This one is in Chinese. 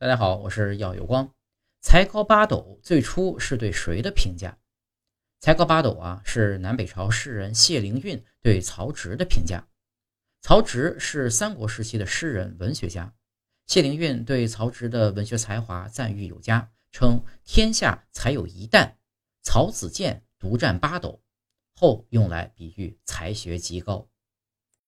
大家好，我是耀有光。才高八斗最初是对谁的评价？才高八斗啊，是南北朝诗人谢灵运对曹植的评价。曹植是三国时期的诗人、文学家。谢灵运对曹植的文学才华赞誉有加，称天下才有一旦。曹子建独占八斗，后用来比喻才学极高。